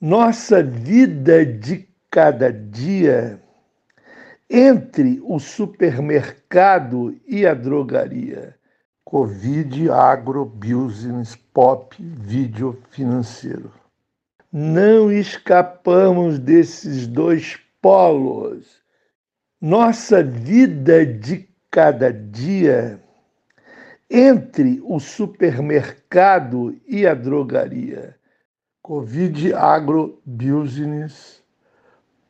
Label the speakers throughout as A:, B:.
A: Nossa vida de cada dia entre o supermercado e a drogaria. Covid, agro, business, pop, vídeo financeiro. Não escapamos desses dois polos. Nossa vida de cada dia entre o supermercado e a drogaria. Covid, agro, business,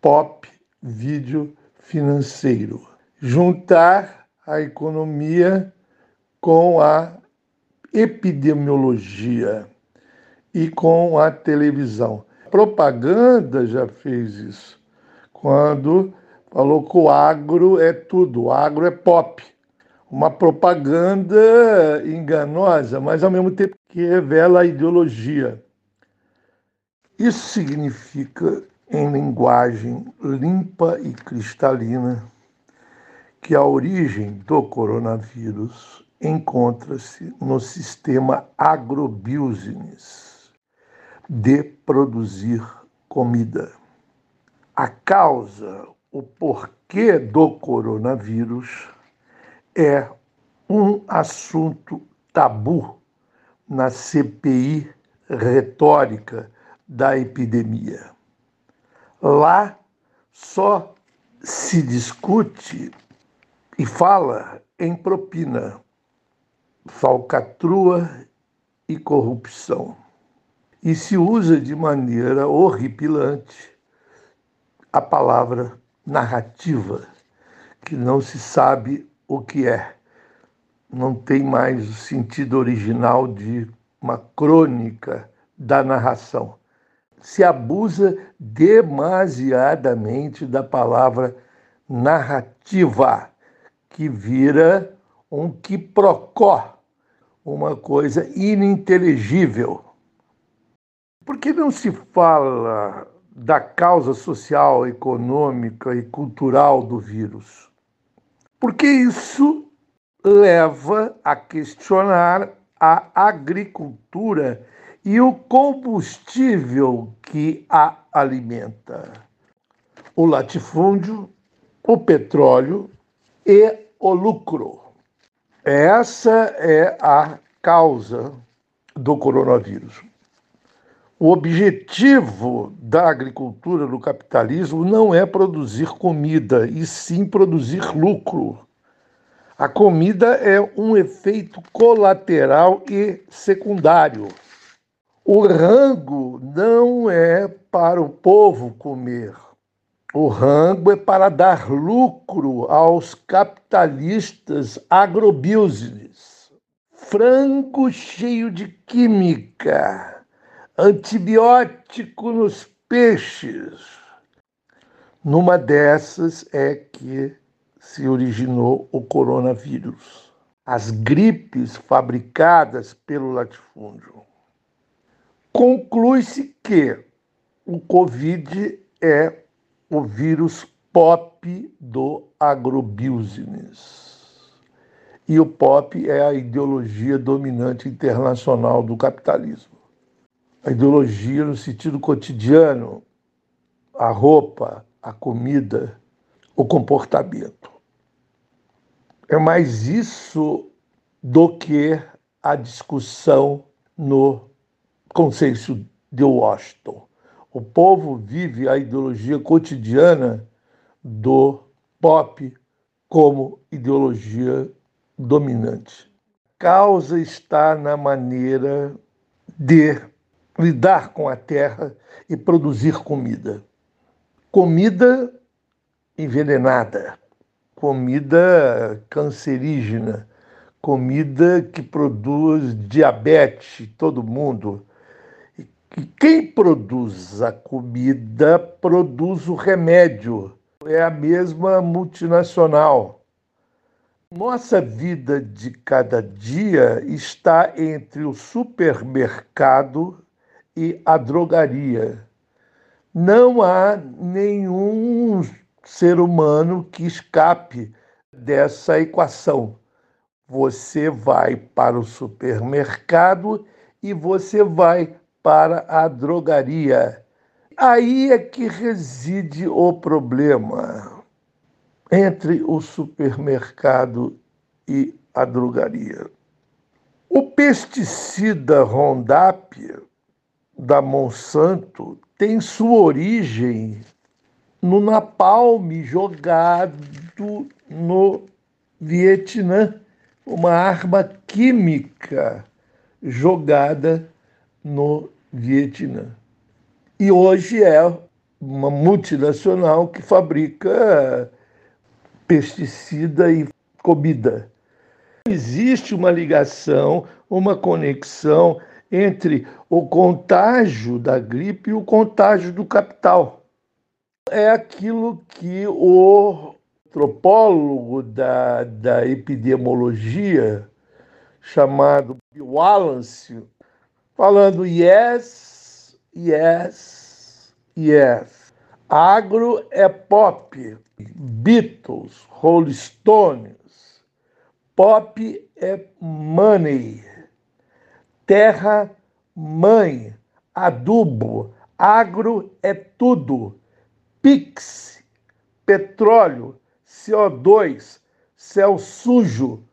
A: pop, vídeo financeiro. Juntar a economia com a epidemiologia e com a televisão. Propaganda já fez isso, quando falou que o agro é tudo, o agro é pop. Uma propaganda enganosa, mas ao mesmo tempo que revela a ideologia. Isso significa, em linguagem limpa e cristalina, que a origem do coronavírus encontra-se no sistema agrobusiness de produzir comida. A causa, o porquê do coronavírus é um assunto tabu na CPI retórica da epidemia. Lá só se discute e fala em propina falcatrua e corrupção. E se usa de maneira horripilante a palavra narrativa, que não se sabe o que é. Não tem mais o sentido original de uma crônica da narração. Se abusa demasiadamente da palavra narrativa, que vira um quiprocó, uma coisa ininteligível. Por que não se fala da causa social, econômica e cultural do vírus? Porque isso leva a questionar a agricultura e o combustível que a alimenta: o latifúndio, o petróleo e o lucro. Essa é a causa do coronavírus. O objetivo da agricultura do capitalismo não é produzir comida, e sim produzir lucro. A comida é um efeito colateral e secundário. O rango não é para o povo comer. O rango é para dar lucro aos capitalistas agrobusiness. Frango cheio de química, antibiótico nos peixes. Numa dessas é que se originou o coronavírus. As gripes fabricadas pelo latifúndio. Conclui-se que o Covid é o vírus pop do agrobusiness. E o pop é a ideologia dominante internacional do capitalismo. A ideologia no sentido cotidiano, a roupa, a comida, o comportamento. É mais isso do que a discussão no consenso de Washington. O povo vive a ideologia cotidiana do pop como ideologia dominante. A causa está na maneira de lidar com a terra e produzir comida. Comida envenenada, comida cancerígena, comida que produz diabetes, todo mundo que quem produz a comida produz o remédio. É a mesma multinacional. Nossa vida de cada dia está entre o supermercado e a drogaria. Não há nenhum ser humano que escape dessa equação. Você vai para o supermercado e você vai para a drogaria. Aí é que reside o problema entre o supermercado e a drogaria. O pesticida Roundup da Monsanto tem sua origem no napalm jogado no Vietnã, uma arma química jogada no Vietnã. E hoje é uma multinacional que fabrica pesticida e comida. Existe uma ligação, uma conexão entre o contágio da gripe e o contágio do capital. É aquilo que o antropólogo da, da epidemiologia, chamado Wallace, falando yes, yes, yes. Agro é pop, Beatles, Rolling Stones. Pop é money, terra, mãe, adubo, agro é tudo, pix, petróleo, CO2, céu sujo,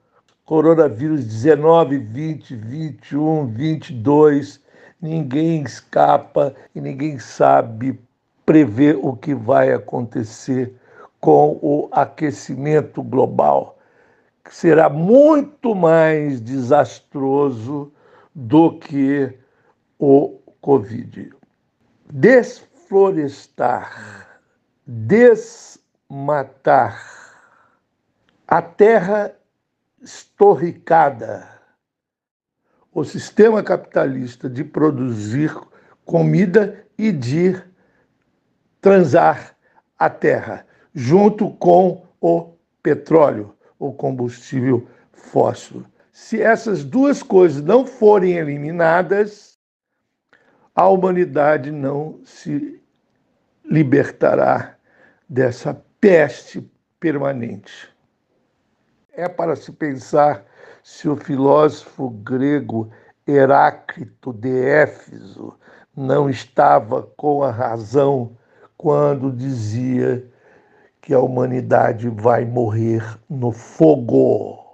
A: coronavírus 19, 20, 21, 22, ninguém escapa e ninguém sabe prever o que vai acontecer com o aquecimento global, que será muito mais desastroso do que o Covid. Desflorestar, desmatar, a terra estorricada, o sistema capitalista de produzir comida e de transar a terra, junto com o petróleo, o combustível fóssil. Se essas duas coisas não forem eliminadas, a humanidade não se libertará dessa peste permanente. É para se pensar se o filósofo grego Heráclito de Éfeso não estava com a razão quando dizia que a humanidade vai morrer no fogo.